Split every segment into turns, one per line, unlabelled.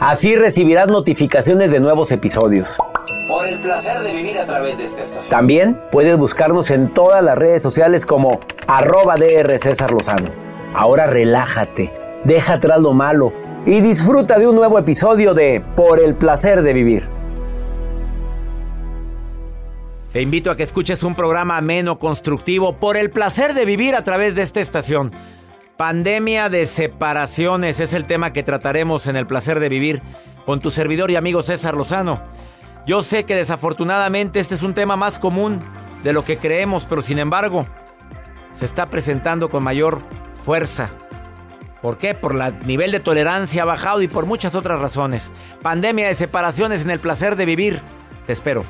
Así recibirás notificaciones de nuevos episodios. Por el placer de vivir a través de esta estación. También puedes buscarnos en todas las redes sociales como arroba DR César Lozano. Ahora relájate, deja atrás lo malo y disfruta de un nuevo episodio de Por el placer de vivir. Te invito a que escuches un programa ameno, constructivo, por el placer de vivir a través de esta estación. Pandemia de separaciones es el tema que trataremos en el placer de vivir con tu servidor y amigo César Lozano. Yo sé que desafortunadamente este es un tema más común de lo que creemos, pero sin embargo se está presentando con mayor fuerza. ¿Por qué? Por el nivel de tolerancia bajado y por muchas otras razones. Pandemia de separaciones en el placer de vivir. Te espero.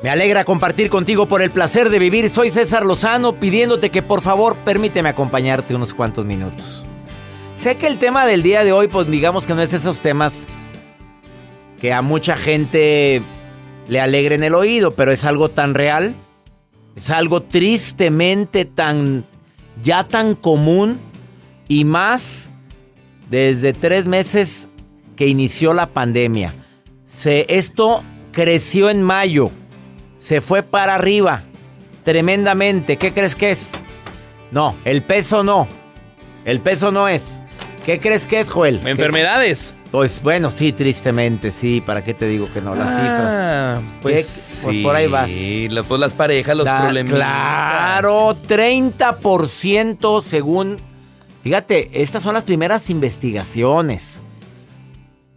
Me alegra compartir contigo por el placer de vivir. Soy César Lozano pidiéndote que por favor permíteme acompañarte unos cuantos minutos. Sé que el tema del día de hoy, pues digamos que no es esos temas que a mucha gente le alegren el oído, pero es algo tan real, es algo tristemente tan, ya tan común y más desde tres meses que inició la pandemia. Se, esto creció en mayo, se fue para arriba tremendamente. ¿Qué crees que es? No, el peso no. El peso no es. ¿Qué crees que es, Joel?
Enfermedades.
Pues bueno, sí, tristemente, sí. ¿Para qué te digo que no? Las
Ah,
cifras.
Pues,
¿Qué? Pues
sí,
por ahí vas.
lo- pues las parejas, los problemas.
Claro, 30% según... Fíjate, estas son las primeras investigaciones.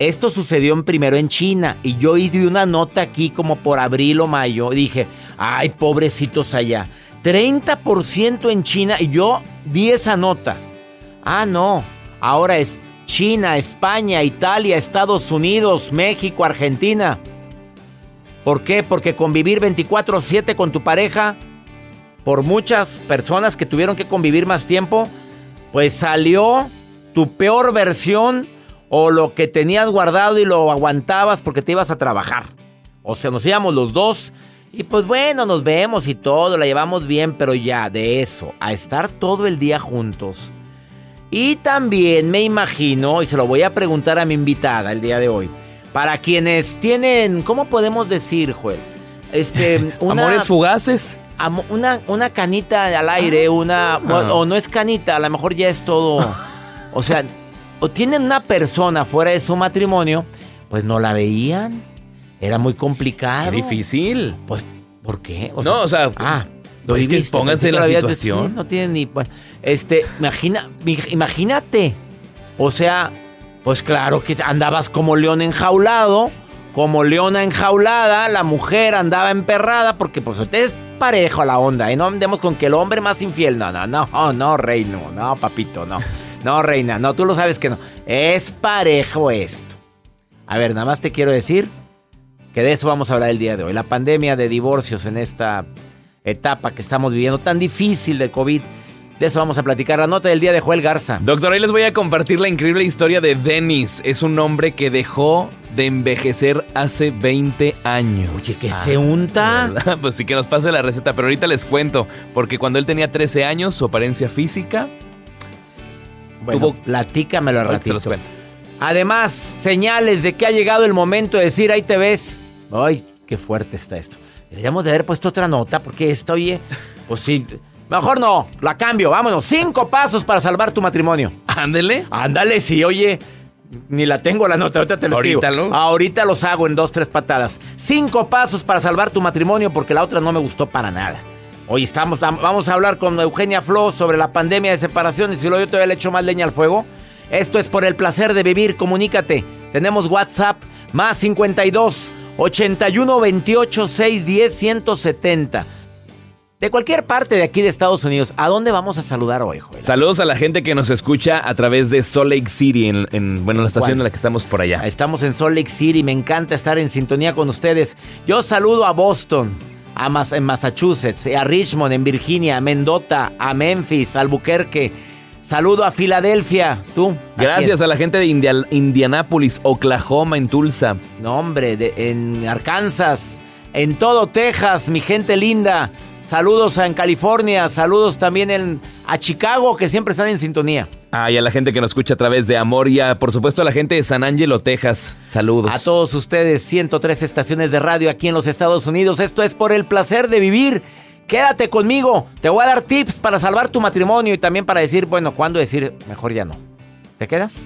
Esto sucedió en primero en China y yo hice una nota aquí como por abril o mayo. Dije, ay, pobrecitos allá. 30% en China y yo di esa nota. Ah, no. Ahora es China, España, Italia, Estados Unidos, México, Argentina. ¿Por qué? Porque convivir 24/7 con tu pareja, por muchas personas que tuvieron que convivir más tiempo, pues salió tu peor versión o lo que tenías guardado y lo aguantabas porque te ibas a trabajar. O sea, nos íbamos los dos y pues bueno, nos vemos y todo, la llevamos bien, pero ya de eso, a estar todo el día juntos. Y también me imagino, y se lo voy a preguntar a mi invitada el día de hoy, para quienes tienen, ¿cómo podemos decir, Joel? este, una,
Amores fugaces.
una, una canita al aire, una, o, o no es canita, a lo mejor ya es todo. O sea, tienen una persona fuera de su matrimonio, pues no la veían. Era muy complicado.
Qué difícil.
Pues, ¿por qué?
No, o sea,
ah,
no, es que pónganse en la
lo
situación.
sí, no tiene ni. pues, Este, imagina, imagínate. O sea, pues claro que andabas como león enjaulado, como leona enjaulada, la mujer andaba emperrada, porque pues es parejo la onda, ¿eh? No andemos con que el hombre más infiel. No, no, no, no, rey, no, no, papito, no. No, reina, no, tú lo sabes que no. Es parejo esto. A ver, nada más te quiero decir que de eso vamos a hablar el día de hoy. La pandemia de divorcios en esta etapa que estamos viviendo tan difícil de COVID. De eso vamos a platicar. La nota del día de Joel Garza.
Doctor, ahí les voy a compartir la increíble historia de Dennis. Es un hombre que dejó de envejecer hace 20 años.
Oye, que se unta.
¿verdad? Pues sí que nos pase la receta, pero ahorita les cuento, porque cuando él tenía 13 años, su apariencia física...
Bueno,
Tuvo-
platícamelo al
se los
ratito.
cuento.
Además, señales de que ha llegado el momento de decir, ahí te ves. Ay, qué fuerte está esto. Deberíamos de haber puesto otra nota porque esto, oye, pues sí. Mejor no, la cambio, vámonos. Cinco pasos para salvar tu matrimonio.
Ándele.
Ándale, sí, oye. Ni la tengo la nota, ahorita te lo
Ahorita
escribo.
los-
Ahorita los hago en dos, tres patadas. Cinco pasos para salvar tu matrimonio porque la otra no me gustó para nada. Hoy estamos, vamos a hablar con Eugenia Flo sobre la pandemia de separaciones y luego yo todavía le echo más leña al fuego. Esto es por el placer de vivir, comunícate. Tenemos WhatsApp más 52 81 28 610 170. De cualquier parte de aquí de Estados Unidos, ¿a dónde vamos a saludar hoy, Joel?
Saludos a la gente que nos escucha a través de Salt Lake City, en, en, bueno, la estación
¿Cuál?
en la que estamos por allá.
Estamos en Salt Lake City, me encanta estar en sintonía con ustedes. Yo saludo a Boston, a Mas- en Massachusetts, a Richmond, en Virginia, a Mendota, a Memphis, a Albuquerque. Saludo a Filadelfia, tú. ¿a
Gracias
quién?
a la gente de India- Indianápolis, Oklahoma, en Tulsa.
No, hombre, de- en Arkansas, en todo Texas, mi gente linda. Saludos en California, saludos también en, a Chicago, que siempre están en sintonía.
Ah, y a la gente que nos escucha a través de Amor y a, por supuesto a la gente de San Angelo, Texas. Saludos.
A todos ustedes, 103 estaciones de radio aquí en los Estados Unidos. Esto es por el placer de vivir. Quédate conmigo. Te voy a dar tips para salvar tu matrimonio y también para decir, bueno, cuándo decir, mejor ya no. ¿Te quedas?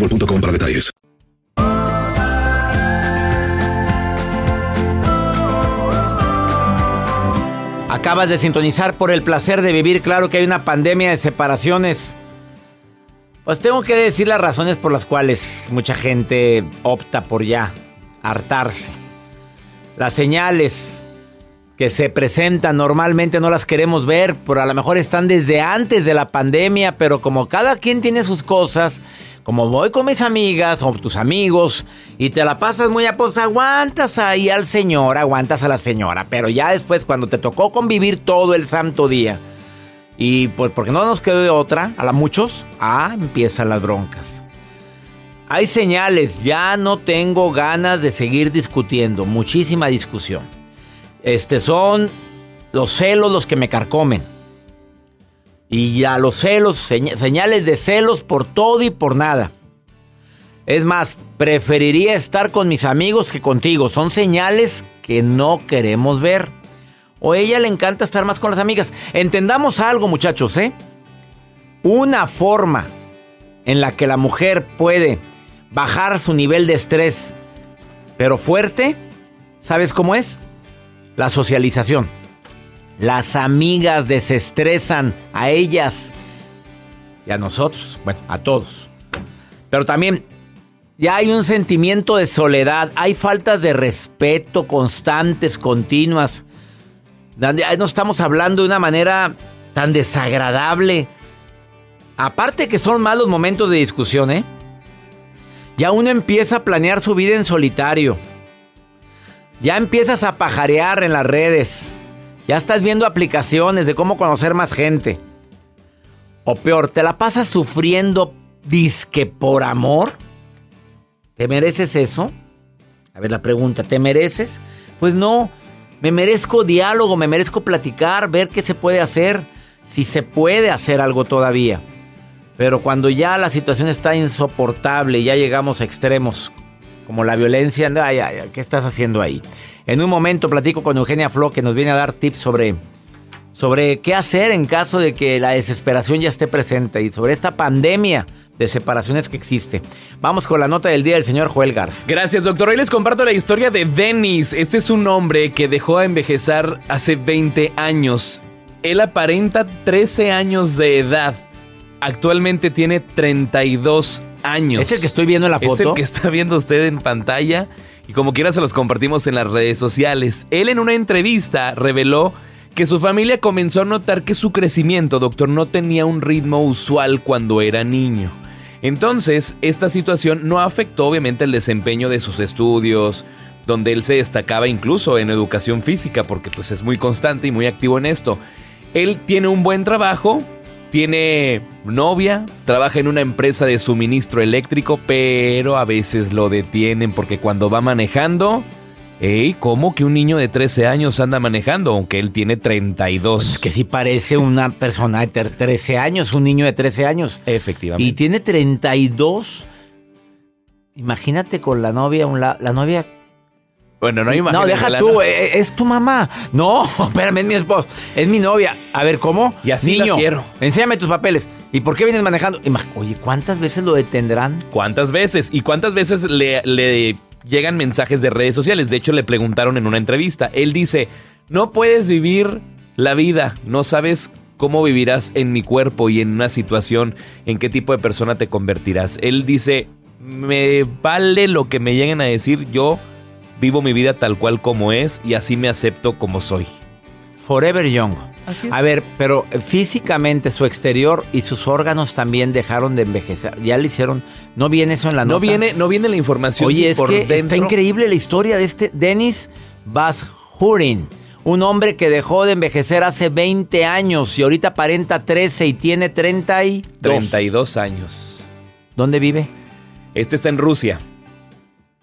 boostmobile.com para detalles.
Acabas de sintonizar por el placer de vivir. Claro que hay una pandemia de separaciones. Pues tengo que decir las razones por las cuales mucha gente opta por ya hartarse. las señales que se presentan normalmente no las queremos ver, pero a lo mejor están desde antes de la pandemia, pero como cada quien tiene sus cosas, como voy con mis amigas o tus amigos y te la pasas muy a pues aguantas ahí al señor, aguantas a la señora, pero ya después cuando te tocó convivir todo el santo día y pues porque no nos quedó de otra, a la muchos, ah, empiezan las broncas. Hay señales, ya no tengo ganas de seguir discutiendo, muchísima discusión. Este son los celos los que me carcomen. Y ya los celos, señales de celos por todo y por nada. Es más, preferiría estar con mis amigos que contigo. Son señales que no queremos ver. O a ella le encanta estar más con las amigas. Entendamos algo, muchachos, ¿eh? Una forma en la que la mujer puede bajar su nivel de estrés, pero fuerte, ¿sabes cómo es? La socialización. Las amigas desestresan a ellas y a nosotros, bueno, a todos. Pero también ya hay un sentimiento de soledad, hay faltas de respeto constantes, continuas. No estamos hablando de una manera tan desagradable. Aparte que son malos momentos de discusión, ¿eh? Ya uno empieza a planear su vida en solitario. Ya empiezas a pajarear en las redes. Ya estás viendo aplicaciones de cómo conocer más gente. O peor, ¿te la pasas sufriendo disque por amor? ¿Te mereces eso? A ver la pregunta, ¿te mereces? Pues no, me merezco diálogo, me merezco platicar, ver qué se puede hacer, si se puede hacer algo todavía. Pero cuando ya la situación está insoportable, ya llegamos a extremos, como la violencia, ay, ay, ¿qué estás haciendo ahí? En un momento platico con Eugenia Flo que nos viene a dar tips sobre, sobre qué hacer en caso de que la desesperación ya esté presente y sobre esta pandemia de separaciones que existe. Vamos con la nota del día del señor Joel Garza.
Gracias, doctor. Hoy les comparto la historia de Dennis. Este es un hombre que dejó de envejecer hace 20 años. Él aparenta 13 años de edad. Actualmente tiene 32 años.
¿Es el que estoy viendo en la foto?
Es el que está viendo usted en pantalla. Y como quiera se los compartimos en las redes sociales. Él en una entrevista reveló que su familia comenzó a notar que su crecimiento, doctor, no tenía un ritmo usual cuando era niño. Entonces, esta situación no afectó obviamente el desempeño de sus estudios, donde él se destacaba incluso en educación física, porque pues es muy constante y muy activo en esto. Él tiene un buen trabajo, tiene novia, trabaja en una empresa de suministro eléctrico, pero a veces lo detienen porque cuando va manejando... Ey, ¿cómo que un niño de 13 años anda manejando? Aunque él tiene 32. Pues
es que sí parece una persona de 13 años, un niño de 13 años.
Efectivamente.
Y tiene 32. Imagínate con la novia, la novia
bueno, no hay
No, deja tú, eh, eh, es, tu mamá. No, espérame, es mi esposo, es mi novia. A ver, ¿cómo?
Y así Niño, quiero.
Enséñame tus papeles. ¿Y por qué vienes manejando? Oye, ¿cuántas veces lo detendrán?
¿Cuántas veces? ¿Y cuántas veces le, le llegan mensajes de redes sociales? De hecho, le preguntaron en una entrevista. Él dice, no puedes vivir la vida, no sabes cómo vivirás en mi cuerpo y en una situación, en qué tipo de persona te convertirás. Él dice, me vale lo que me lleguen a decir, yo vivo mi vida tal cual como es y así me acepto como soy.
Forever Young. Así es. A ver, pero físicamente su exterior y sus órganos también dejaron de envejecer. Ya le hicieron. No viene eso en la
no Viene, no viene la información.
Oye, es que está increíble la historia de este Dennis Hurin. Un hombre que dejó de envejecer hace 20 años y ahorita aparenta 13 y tiene 32.
32 años.
¿Dónde vive?
Este está en Rusia.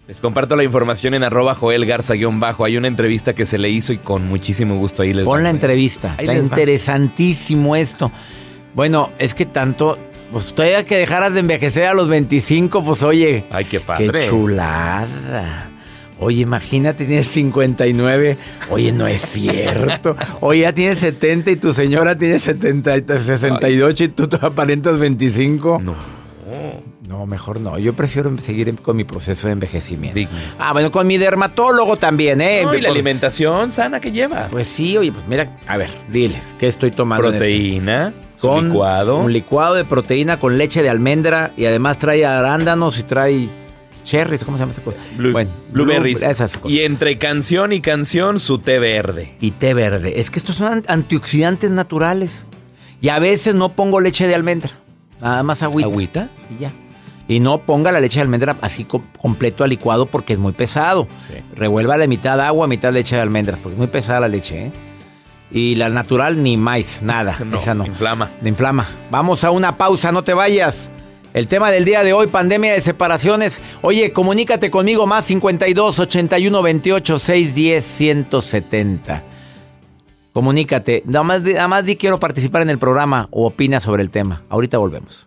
Les comparto la información en arroba Joel Garza-bajo. Hay una entrevista que se le hizo y con muchísimo gusto ahí les
Pon la entrevista. Está interesantísimo esto. Bueno, es que tanto... Pues todavía que dejaras de envejecer a los 25, pues oye...
Ay, qué padre.
Qué chulada. Oye, imagínate, tienes 59. Oye, no es cierto. Oye, ya tienes 70 y tu señora tiene 70, 68 y tú te aparentas 25.
No.
No, mejor no. Yo prefiero seguir con mi proceso de envejecimiento. Ah, bueno, con mi dermatólogo también, ¿eh?
¿y la pues, alimentación sana que lleva?
Pues sí, oye, pues mira, a ver, diles, ¿qué estoy tomando?
Proteína,
con
licuado.
Un licuado de proteína con leche de almendra y además trae arándanos y trae cherries, ¿cómo se llama esa cosa?
Blue-
bueno,
blueberries.
blue- esas cosas.
Y entre canción y canción, su té verde.
y té verde. Es que estos son an- antioxidantes naturales. Y a veces no pongo leche de almendra. Nada más agüita.
¿Agüita?
Y ya. Y no ponga la leche de almendra así co- completo al licuado porque es muy pesado.
Sí.
Revuelva la mitad agua, mitad leche de almendras porque es muy pesada la leche. ¿eh? Y la natural ni más, nada.
No,
esa no.
inflama.
Inflama. Vamos a una pausa, no te vayas. El tema del día de hoy, pandemia de separaciones. Oye, comunícate conmigo más 52 81 28 610 170. Comunícate. Nada más, nada más di quiero participar en el programa o opina sobre el tema. Ahorita volvemos.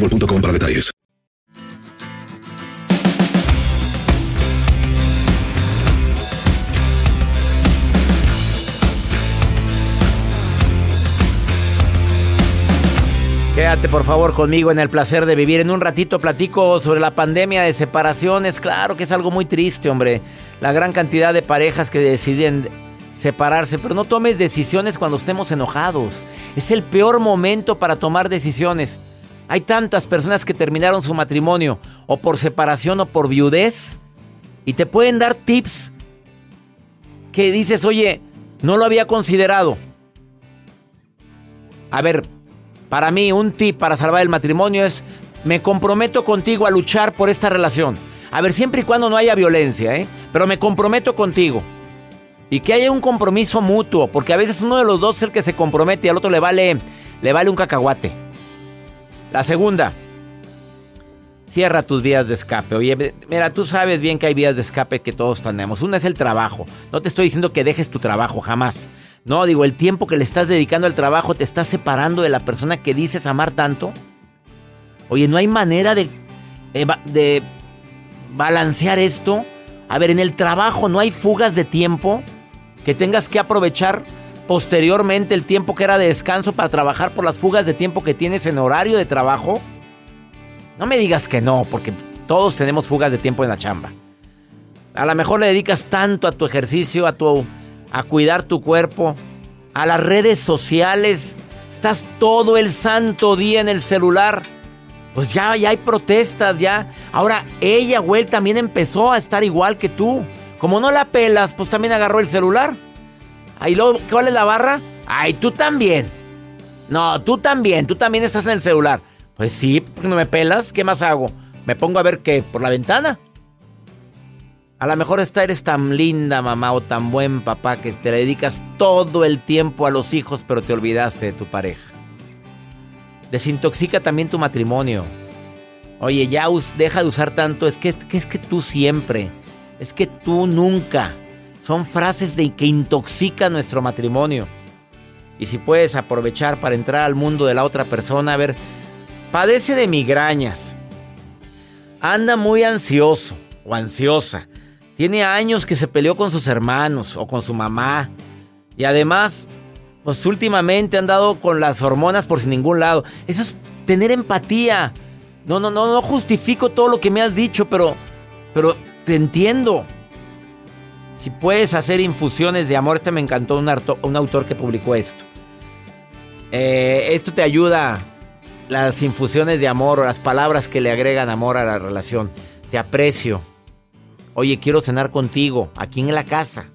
para detalles.
Quédate por favor conmigo en el placer de vivir. En un ratito platico sobre la pandemia de separaciones. Claro que es algo muy triste, hombre. La gran cantidad de parejas que deciden separarse, pero no tomes decisiones cuando estemos enojados. Es el peor momento para tomar decisiones. Hay tantas personas que terminaron su matrimonio o por separación o por viudez y te pueden dar tips que dices, oye, no lo había considerado. A ver, para mí un tip para salvar el matrimonio es, me comprometo contigo a luchar por esta relación. A ver, siempre y cuando no haya violencia, ¿eh? Pero me comprometo contigo. Y que haya un compromiso mutuo, porque a veces uno de los dos es el que se compromete y al otro le vale, le vale un cacahuate. La segunda, cierra tus vías de escape. Oye, mira, tú sabes bien que hay vías de escape que todos tenemos. Una es el trabajo. No te estoy diciendo que dejes tu trabajo, jamás. No, digo, el tiempo que le estás dedicando al trabajo te está separando de la persona que dices amar tanto. Oye, no hay manera de, de balancear esto. A ver, en el trabajo no hay fugas de tiempo que tengas que aprovechar posteriormente el tiempo que era de descanso para trabajar por las fugas de tiempo que tienes en horario de trabajo. No me digas que no, porque todos tenemos fugas de tiempo en la chamba. A lo mejor le dedicas tanto a tu ejercicio, a tu a cuidar tu cuerpo, a las redes sociales. Estás todo el santo día en el celular. Pues ya, ya hay protestas, ya. Ahora ella, güey, también empezó a estar igual que tú. Como no la pelas, pues también agarró el celular. Ahí luego, ¿cuál es la barra? Ay, tú también. No, tú también, tú también estás en el celular. Pues sí, porque no me pelas, ¿qué más hago? ¿Me pongo a ver qué? ¿Por la ventana? A lo mejor esta eres tan linda mamá o tan buen papá que te le dedicas todo el tiempo a los hijos pero te olvidaste de tu pareja. Desintoxica también tu matrimonio. Oye, ya deja de usar tanto, es que, es que es que tú siempre, es que tú nunca. Son frases de que intoxican nuestro matrimonio. Y si puedes aprovechar para entrar al mundo de la otra persona, a ver, padece de migrañas. Anda muy ansioso o ansiosa. Tiene años que se peleó con sus hermanos o con su mamá. Y además, pues últimamente han dado con las hormonas por sin ningún lado. Eso es tener empatía. No, no, no, no justifico todo lo que me has dicho, pero, pero te entiendo. Si puedes hacer infusiones de amor, este me encantó un, autor que publicó esto. Eh, esto te ayuda, las infusiones de amor las palabras que le agregan amor a la relación. Te aprecio. Oye, quiero cenar contigo, aquí en la casa.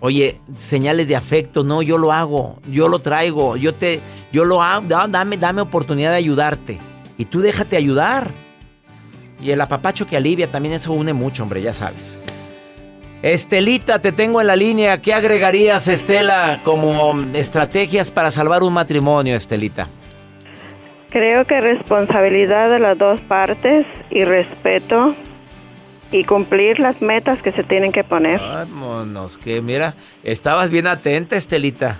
Oye, señales de afecto, no, yo lo hago, yo lo traigo, yo te, yo lo hago, da- dame, dame oportunidad de ayudarte. Y tú déjate ayudar. Y el apapacho que alivia también eso une mucho, hombre, ya sabes. Estelita, te tengo en la línea. ¿Qué agregarías, Estela, como estrategias para salvar un matrimonio, Estelita?
Creo que responsabilidad de las dos partes y respeto y cumplir las metas que se tienen que poner.
Vámonos, que mira, estabas bien atenta, Estelita.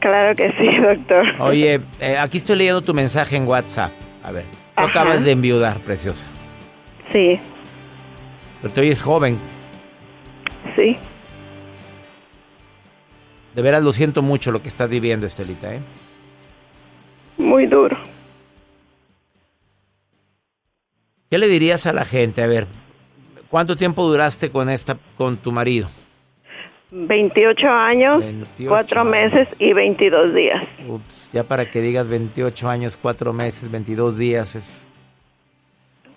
Claro que sí, doctor.
Oye, eh, aquí estoy leyendo tu mensaje en WhatsApp. A ver, tú
Ajá.
acabas de enviudar, preciosa.
Sí,
Pero te oyes joven.
Sí.
De veras lo siento mucho lo que estás viviendo, Estelita, ¿eh?
Muy duro.
¿Qué le dirías a la gente? A ver, ¿cuánto tiempo duraste con esta, con tu marido?
28 años,
28
4
años.
meses y 22 días.
Ups, ya para que digas 28 años, 4 meses, 22 días es...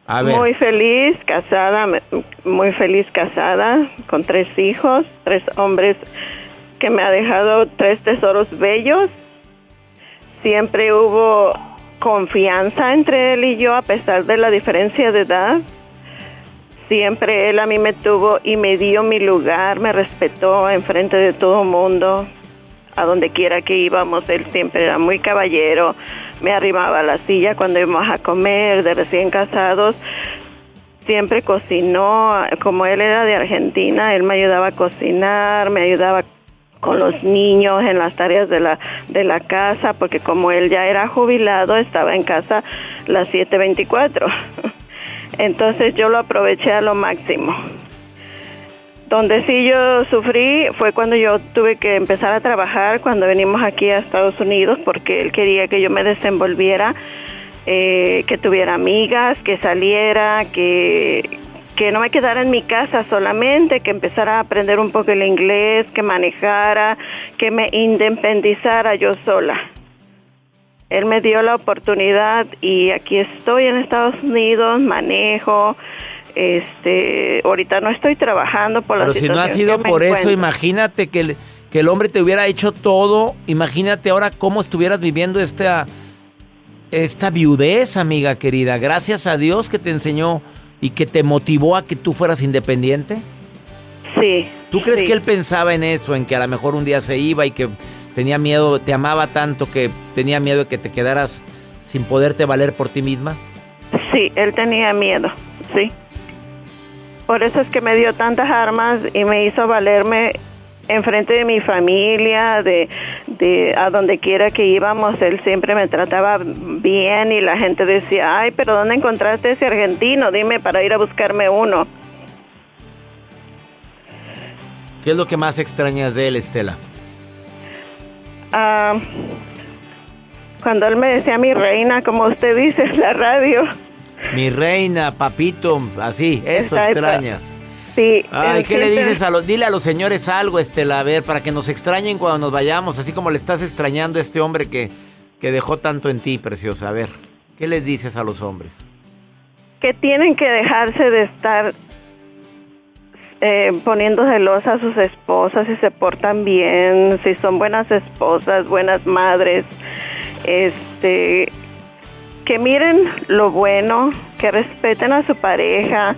Muy feliz, casada, muy feliz casada, con tres hijos, tres hombres que me ha dejado tres tesoros bellos. Siempre hubo confianza entre él y yo a pesar de la diferencia de edad. Siempre él a mí me tuvo y me dio mi lugar, me respetó en frente de todo mundo. A donde quiera que íbamos, él siempre era muy caballero. Me arrimaba a la silla cuando íbamos a comer, de recién casados. Siempre cocinó, como él era de Argentina, él me ayudaba a cocinar, me ayudaba con los niños en las tareas de la de la casa, porque como él ya era jubilado, estaba en casa las 7:24. Entonces yo lo aproveché a lo máximo. Donde sí yo sufrí fue cuando yo tuve que empezar a trabajar cuando venimos aquí a Estados Unidos porque él quería que yo me desenvolviera, eh, que tuviera amigas, que saliera, que, que no me quedara en mi casa solamente, que empezara a aprender un poco el inglés, que manejara, que me independizara yo sola. Él me dio la oportunidad y aquí estoy en Estados Unidos, manejo. Este, ahorita no estoy trabajando por la
pero si no ha sido por eso,
encuentro.
imagínate que el, que el hombre te hubiera hecho todo. Imagínate ahora cómo estuvieras viviendo esta, esta viudez, amiga querida. Gracias a Dios que te enseñó y que te motivó a que tú fueras independiente.
Sí.
¿Tú crees
sí.
que él pensaba en eso, en que a lo mejor un día se iba y que tenía miedo, te amaba tanto que tenía miedo de que te quedaras sin poderte valer por ti misma?
Sí, él tenía miedo, sí. Por eso es que me dio tantas armas y me hizo valerme en frente de mi familia, de, de a donde quiera que íbamos, él siempre me trataba bien y la gente decía, ay, pero ¿dónde encontraste ese argentino? Dime para ir a buscarme uno.
¿Qué es lo que más extrañas de él, Estela?
Ah, cuando él me decía mi reina, como usted dice en la radio.
Mi reina, papito, así, eso
Exacto.
extrañas.
Sí,
Ay, ¿qué le dices a los, dile a los señores algo, Estela, a ver, para que nos extrañen cuando nos vayamos, así como le estás extrañando a este hombre que, que dejó tanto en ti, preciosa. A ver, ¿qué les dices a los hombres?
que tienen que dejarse de estar eh, poniendo celosa a sus esposas si se portan bien, si son buenas esposas, buenas madres, este, que miren lo bueno, que respeten a su pareja,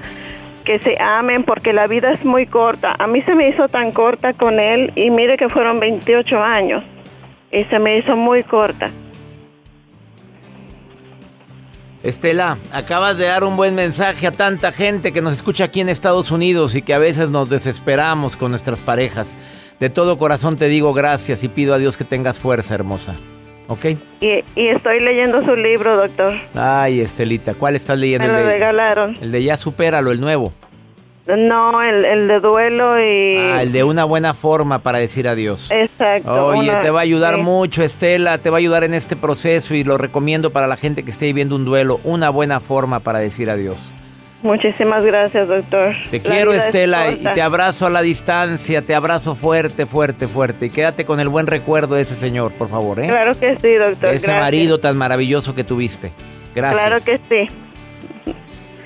que se amen porque la vida es muy corta. A mí se me hizo tan corta con él y mire que fueron 28 años y se me hizo muy corta.
Estela, acabas de dar un buen mensaje a tanta gente que nos escucha aquí en Estados Unidos y que a veces nos desesperamos con nuestras parejas. De todo corazón te digo gracias y pido a Dios que tengas fuerza, hermosa. ¿Ok?
Y, y estoy leyendo su libro, doctor.
Ay, Estelita, ¿cuál estás leyendo?
Me
el
lo
de,
regalaron.
el de Ya Supéralo, el nuevo.
No, el, el de duelo y...
Ah, el de una buena forma para decir adiós.
Exacto.
Oye,
una-
te va a ayudar
sí.
mucho, Estela, te va a ayudar en este proceso y lo recomiendo para la gente que esté viviendo un duelo, una buena forma para decir adiós.
Muchísimas gracias, doctor.
Te
La
quiero,
es
Estela, y te abrazo a la distancia, te abrazo fuerte, fuerte, fuerte. Y quédate con el buen recuerdo de ese señor, por favor, ¿eh?
Claro que sí, doctor.
De ese
gracias.
marido tan maravilloso que tuviste. Gracias.
Claro que sí.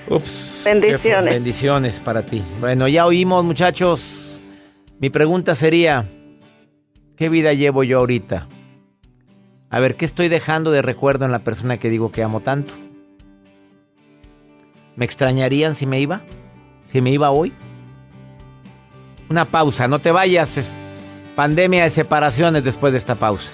Ups.
Bendiciones.
Bendiciones para ti. Bueno, ya oímos, muchachos. Mi pregunta sería, ¿qué vida llevo yo ahorita? A ver, ¿qué estoy dejando de recuerdo en la persona que digo que amo tanto? ¿Me extrañarían si me iba? ¿Si me iba hoy? Una pausa, no te vayas. pandemia de separaciones después de esta pausa.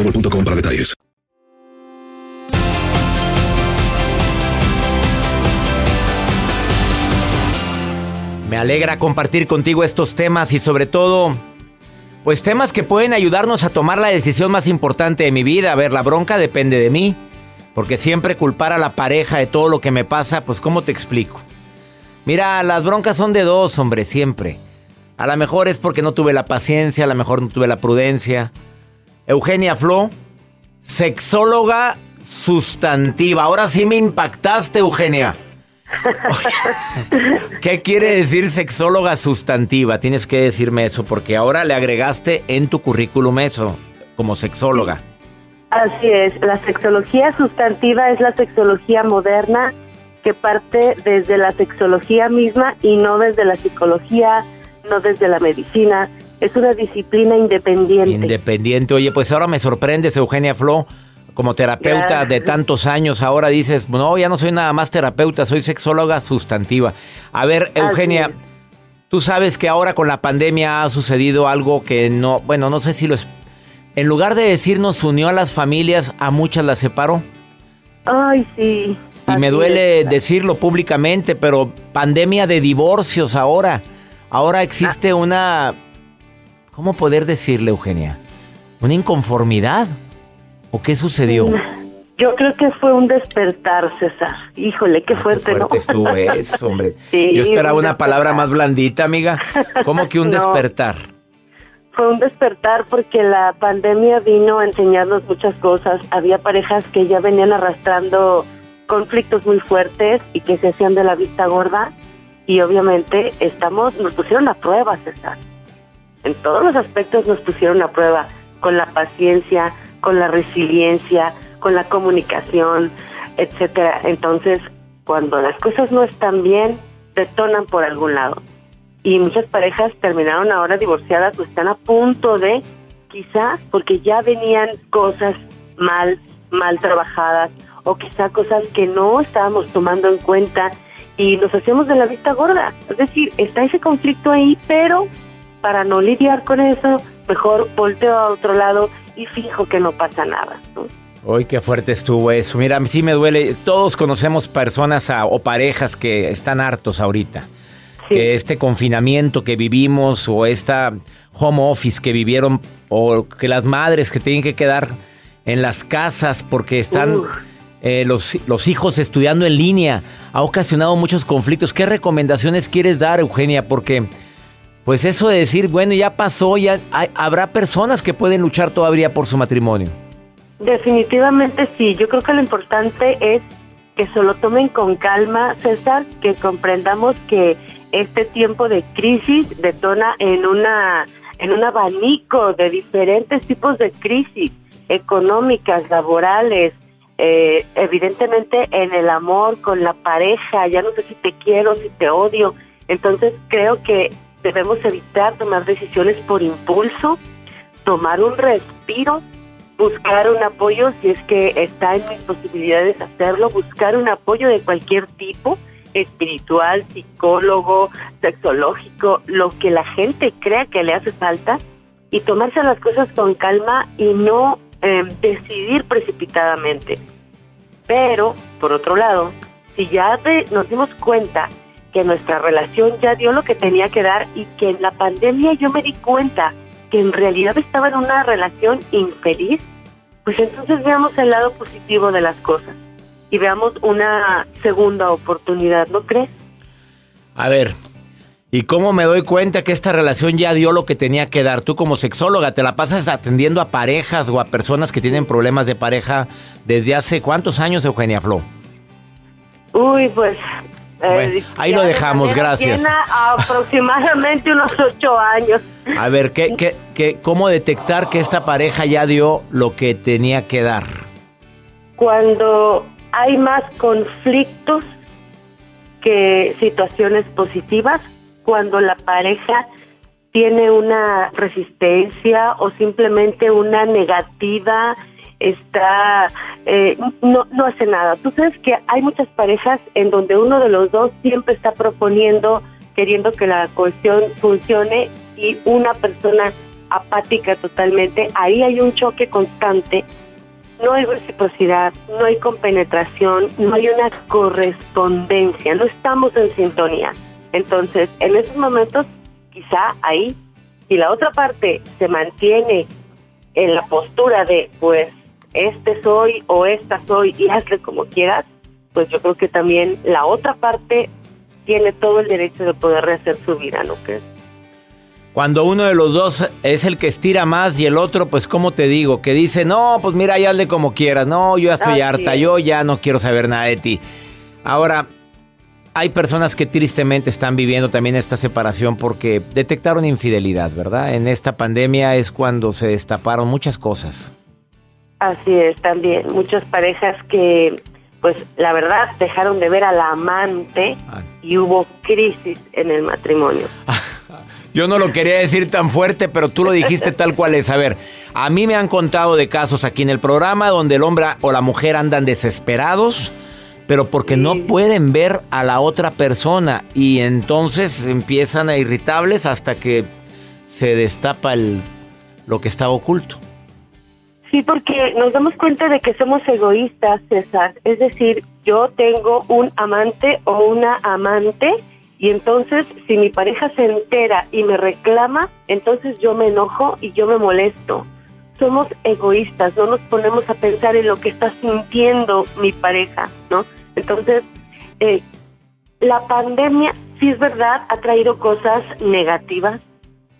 detalles.
Me alegra compartir contigo estos temas y sobre todo, pues temas que pueden ayudarnos a tomar la decisión más importante de mi vida. A ver, la bronca depende de mí, porque siempre culpar a la pareja de todo lo que me pasa, pues ¿cómo te explico? Mira, las broncas son de dos, hombre, siempre. A lo mejor es porque no tuve la paciencia, a lo mejor no tuve la prudencia. Eugenia Flo, sexóloga sustantiva. Ahora sí me impactaste, Eugenia. ¿Qué quiere decir sexóloga sustantiva? Tienes que decirme eso porque ahora le agregaste en tu currículum eso, como sexóloga.
Así es, la sexología sustantiva es la sexología moderna que parte desde la sexología misma y no desde la psicología, no desde la medicina. Es una disciplina independiente.
Independiente. Oye, pues ahora me sorprendes, Eugenia Flo, como terapeuta
Ya.
de tantos años. Ahora dices, no, ya no soy nada más terapeuta, soy sexóloga sustantiva. A ver, Eugenia, tú sabes que ahora con la pandemia ha sucedido algo que no, bueno, no sé si lo es. En lugar de decir nos unió a las familias, a muchas las separó.
Ay, sí.
Y me duele
es.
decirlo públicamente, pero pandemia de divorcios ahora. Ahora existe una... ¿Cómo poder decirle, Eugenia? ¿Una inconformidad? ¿O qué sucedió?
Yo creo que fue un despertar, César. Híjole, qué fuerte, ¿no?
Fuerte estuvo eso, hombre.
Sí,
Yo esperaba
un
una palabra más blandita, amiga. ¿Cómo que un
No.
despertar?
fue un despertar porque la pandemia vino a enseñarnos muchas cosas. Había parejas que ya venían arrastrando conflictos muy fuertes y que se hacían de la vista gorda y obviamente estamos nos pusieron a prueba, César. En todos los aspectos nos pusieron a prueba con la paciencia, con la resiliencia, con la comunicación, etcétera. Entonces, cuando las cosas no están bien, detonan por algún lado. Y muchas parejas terminaron ahora divorciadas o están a punto de, quizá porque ya venían cosas mal, mal trabajadas o quizá cosas que no estábamos tomando en cuenta y nos hacemos de la vista gorda. Es decir, está ese conflicto ahí, pero para no lidiar con eso, mejor volteo a otro lado y fijo que no pasa nada. ¿no?
Uy, qué fuerte estuvo eso. Mira, a mí sí me duele. Todos conocemos personas a- o parejas que están hartos ahorita. Que este confinamiento que vivimos o esta home office que vivieron o que las madres que tienen que quedar en las casas porque están eh, los, los hijos estudiando en línea ha ocasionado muchos conflictos. ¿Qué recomendaciones quieres dar, Eugenia? Porque pues eso de decir, bueno, ya pasó, ya hay- habrá personas que pueden luchar todavía por su matrimonio.
Definitivamente sí, yo creo que lo importante es que se lo tomen con calma, César, que comprendamos que este tiempo de crisis detona en una en un abanico de diferentes tipos de crisis económicas, laborales, eh, evidentemente en el amor con la pareja, ya no sé si te quiero, si te odio, entonces creo que debemos evitar tomar decisiones por impulso, tomar un respiro buscar un apoyo si es que está en mis posibilidades hacerlo, buscar un apoyo de cualquier tipo, espiritual, psicólogo, sexológico, lo que la gente crea que le hace falta y tomarse las cosas con calma y no eh, decidir precipitadamente. Pero, por otro lado, si ya de- nos dimos cuenta que nuestra relación ya dio lo que tenía que dar y que en la pandemia yo me di cuenta que en realidad estaba en una relación infeliz, pues entonces veamos el lado positivo de las cosas y veamos una segunda oportunidad, ¿no crees?
A ver, ¿y cómo me doy cuenta que esta relación ya dio lo que tenía que dar? Tú como sexóloga, ¿te la pasas atendiendo a parejas o a personas que tienen problemas de pareja desde hace cuántos años, Eugenia Flo?
Uy, pues... eh,
Bueno, ahí
ya
lo
de
dejamos, gracias.
aproximadamente unos ocho años.
A ver, ¿qué, qué, qué- ¿cómo detectar que esta pareja ya dio lo que tenía que dar?
Cuando hay más conflictos que situaciones positivas, cuando la pareja tiene una resistencia o simplemente una negativa, está eh, no, no hace nada. Tú sabes que hay muchas parejas en donde uno de los dos siempre está proponiendo, queriendo que la cohesión funcione y una persona apática totalmente. Ahí hay un choque constante no hay reciprocidad, no hay compenetración, no hay una correspondencia, no estamos en sintonía. Entonces, en esos momentos, quizá ahí, si la otra parte se mantiene en la postura de, pues, este soy o esta soy y hazle como quieras, pues yo creo que también la otra parte tiene todo el derecho de poder rehacer su vida, ¿no crees?
Cuando uno de los dos es el que estira más y el otro, pues, ¿cómo te digo? Que dice, no, pues mira, ya hazle como quieras. No, yo ya estoy harta, yo ya no quiero saber nada de ti. Ahora, hay personas que tristemente están viviendo también esta separación porque detectaron infidelidad, ¿verdad? En esta pandemia es cuando se destaparon muchas cosas.
Así es, también muchas parejas que, pues la verdad, dejaron de ver a la amante y hubo crisis en el matrimonio.
Yo no lo quería decir tan fuerte, pero tú lo dijiste tal cual es. A ver, a mí me han contado de casos aquí en el programa donde el hombre o la mujer andan desesperados, pero porque no pueden ver a la otra persona y entonces empiezan a irritables hasta que se destapa el, lo que estaba oculto.
Sí, porque nos damos cuenta de que somos egoístas, César. Es decir, yo tengo un amante o una amante y entonces si mi pareja se entera y me reclama, entonces yo me enojo y yo me molesto. Somos egoístas, no nos ponemos a pensar en lo que está sintiendo mi pareja, ¿no? Entonces, eh, la pandemia, sí es verdad, ha traído cosas negativas,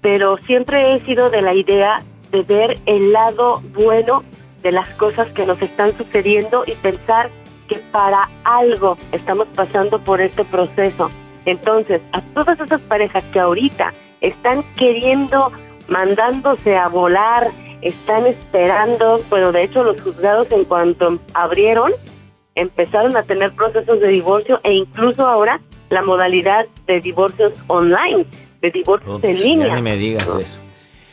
pero siempre he sido de la idea de ver el lado bueno de las cosas que nos están sucediendo y pensar que para algo estamos pasando por este proceso. Entonces, a todas esas parejas que ahorita están queriendo, mandándose a volar, están esperando, bueno, de hecho los juzgados en cuanto abrieron, empezaron a tener procesos de divorcio e incluso ahora la modalidad de divorcios online, de divorcios en línea.
Ya ni me digas eso.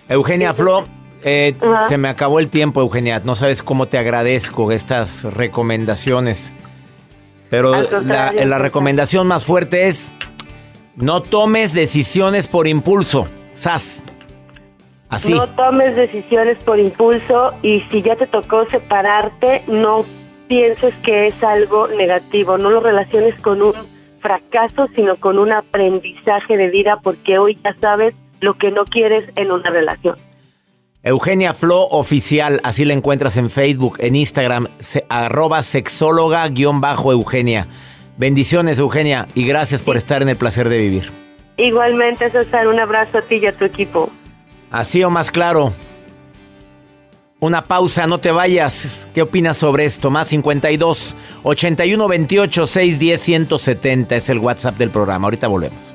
Eugenia Flo, eh, se me acabó el tiempo, Eugenia. No sabes cómo te agradezco estas recomendaciones. Pero la, recomendación más fuerte es no tomes decisiones por impulso. Sas. Así.
No tomes decisiones por impulso y si ya te tocó separarte, no pienses que es algo negativo, no lo relaciones con un fracaso, sino con un aprendizaje de vida porque hoy ya sabes lo que no quieres en una relación.
Eugenia Flo Oficial, así la encuentras en Facebook, en Instagram, se- arroba sexóloga-eugenia. Bendiciones, Eugenia, y gracias por estar en el placer de vivir.
Igualmente, César, un abrazo a ti y a tu equipo.
Así o más claro. Una pausa, no te vayas. ¿Qué opinas sobre esto? Más 52 81 28 610 170 es el WhatsApp del programa. Ahorita volvemos.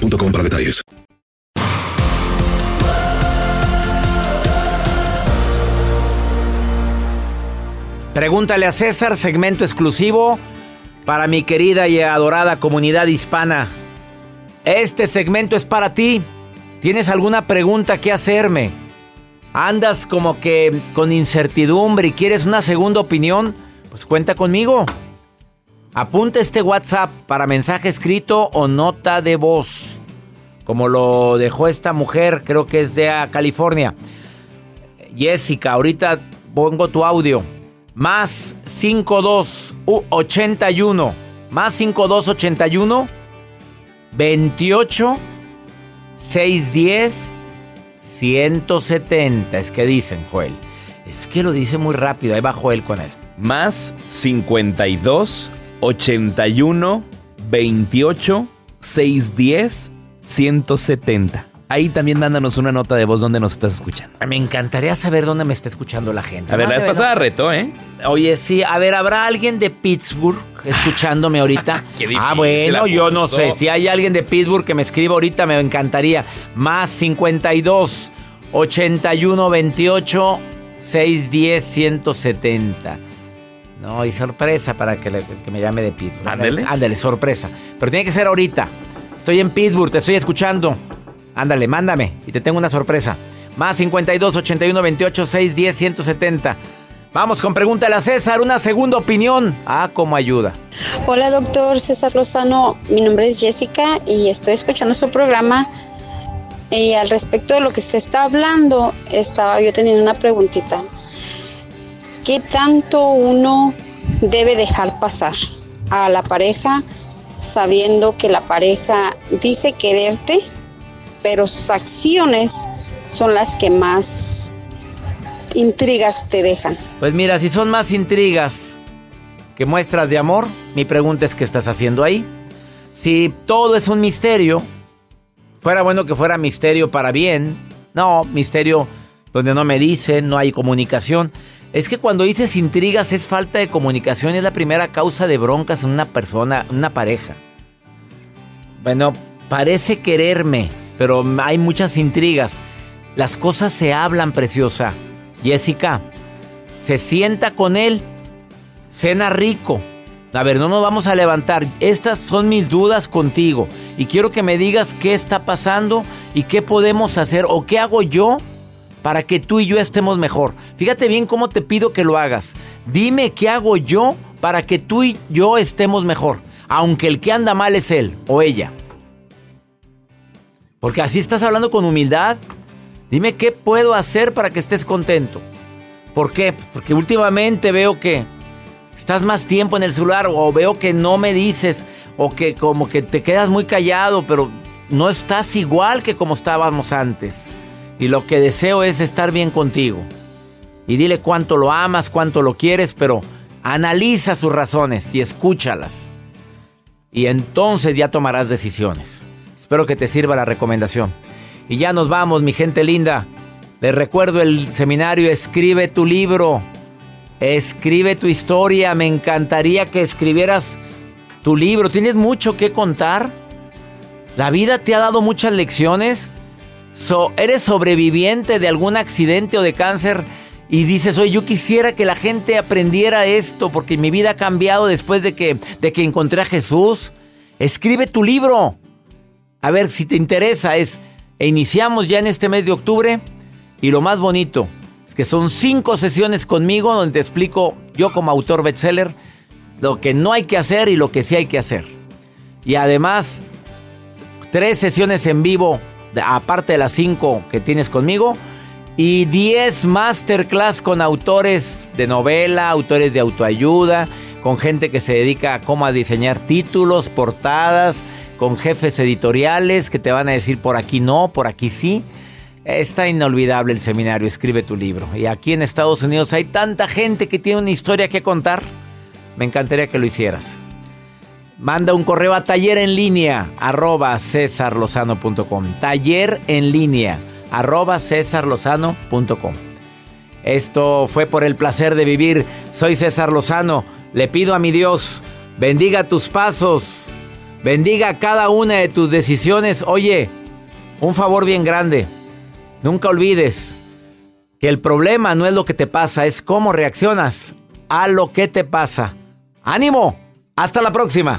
para detalles.
Pregúntale a César, segmento exclusivo para mi querida y adorada comunidad hispana. Este segmento es para ti. ¿Tienes alguna pregunta que hacerme? ¿Andas como que con incertidumbre y quieres una segunda opinión? Pues cuenta conmigo. Apunta este WhatsApp para mensaje escrito o nota de voz. Como lo dejó esta mujer, creo que es de ah, California. Jessica, ahorita pongo tu audio. Más 52 u- 81. Más 52 81 28 610 170. Es que dicen, Joel. Es que lo dice muy rápido. Ahí va Joel con él.
Más 52 81 28 610 170. Ahí también mándanos una nota de voz donde nos estás escuchando.
Me encantaría saber dónde me está escuchando la gente.
A ver, la vez pasada
¿no?
retó, ¿eh?
Oye, sí, a ver, ¿habrá alguien de Pittsburgh escuchándome ahorita?
Qué difícil
ah, bueno, yo no sé. Si hay alguien de Pittsburgh que me escriba ahorita, me encantaría. Más 52 81 28 610 170. No, y sorpresa para que, le- que me llame de Pittsburgh.
Ándele.
Ándale, sorpresa. Pero tiene que ser ahorita. Estoy en Pittsburgh, te estoy escuchando. Ándale, mándame y te tengo una sorpresa. Más 52 81 28 610 170. Vamos con pregúntale a César, una segunda opinión. Ah, como ayuda.
Hola, doctor César Lozano. Mi nombre es Jessica y estoy escuchando su programa. Y al respecto de lo que usted está hablando, estaba yo teniendo una preguntita. ¿Qué tanto uno debe dejar pasar a la pareja sabiendo que la pareja dice quererte, pero sus acciones son las que más intrigas te dejan?
Pues mira, si son más intrigas que muestras de amor, mi pregunta es qué estás haciendo ahí. Si todo es un misterio, fuera bueno que fuera misterio para bien. No, misterio donde no me dicen, no hay comunicación. Es que cuando dices intrigas es falta de comunicación, es la primera causa de broncas en una persona, una pareja. Bueno, parece quererme, pero hay muchas intrigas. Las cosas se hablan, preciosa. Jessica, se sienta con él, cena rico. A ver, no nos vamos a levantar. Estas son mis dudas contigo. Y quiero que me digas qué está pasando y qué podemos hacer o qué hago yo para que tú y yo estemos mejor. Fíjate bien cómo te pido que lo hagas. Dime qué hago yo para que tú y yo estemos mejor. Aunque el que anda mal es él o ella. Porque así estás hablando con humildad. Dime qué puedo hacer para que estés contento. ¿Por qué? Porque últimamente veo que estás más tiempo en el celular o veo que no me dices o que como que te quedas muy callado, pero no estás igual que como estábamos antes. Y lo que deseo es estar bien contigo. Y dile cuánto lo amas, cuánto lo quieres, pero analiza sus razones y escúchalas. Y entonces ya tomarás decisiones. Espero que te sirva la recomendación. Y ya nos vamos, mi gente linda. Les recuerdo el seminario Escribe tu libro. Escribe tu historia. Me encantaría que escribieras tu libro. ¿Tienes mucho que contar? ¿La vida te ha dado muchas lecciones? ¿Eres sobreviviente de algún accidente o de cáncer? Y dices, oye, yo quisiera que la gente aprendiera esto porque mi vida ha cambiado después de que, de que encontré a Jesús. Escribe tu libro. A ver si te interesa. Es, e iniciamos ya en este mes de octubre. Y lo más bonito es que son cinco sesiones conmigo donde te explico yo como autor bestseller lo que no hay que hacer y lo que sí hay que hacer. Y además, tres sesiones en vivo, aparte de las cinco que tienes conmigo. Y 10 masterclass con autores de novela, autores de autoayuda, con gente que se dedica a cómo diseñar títulos, portadas, con jefes editoriales que te van a decir por aquí no, por aquí sí. Está inolvidable el seminario, escribe tu libro. Y aquí en Estados Unidos hay tanta gente que tiene una historia que contar. Me encantaría que lo hicieras. Manda un correo a taller en línea arroba cesarlozano.com. Taller en línea arroba cesarlozano.com. Esto fue por el placer de vivir. Soy César Lozano. Le pido a mi Dios, bendiga tus pasos, bendiga cada una de tus decisiones. Oye, un favor bien grande. Nunca olvides que el problema no es lo que te pasa, es cómo reaccionas a lo que te pasa. ¡Ánimo! Hasta la próxima.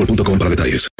boostmobile.com para detalles.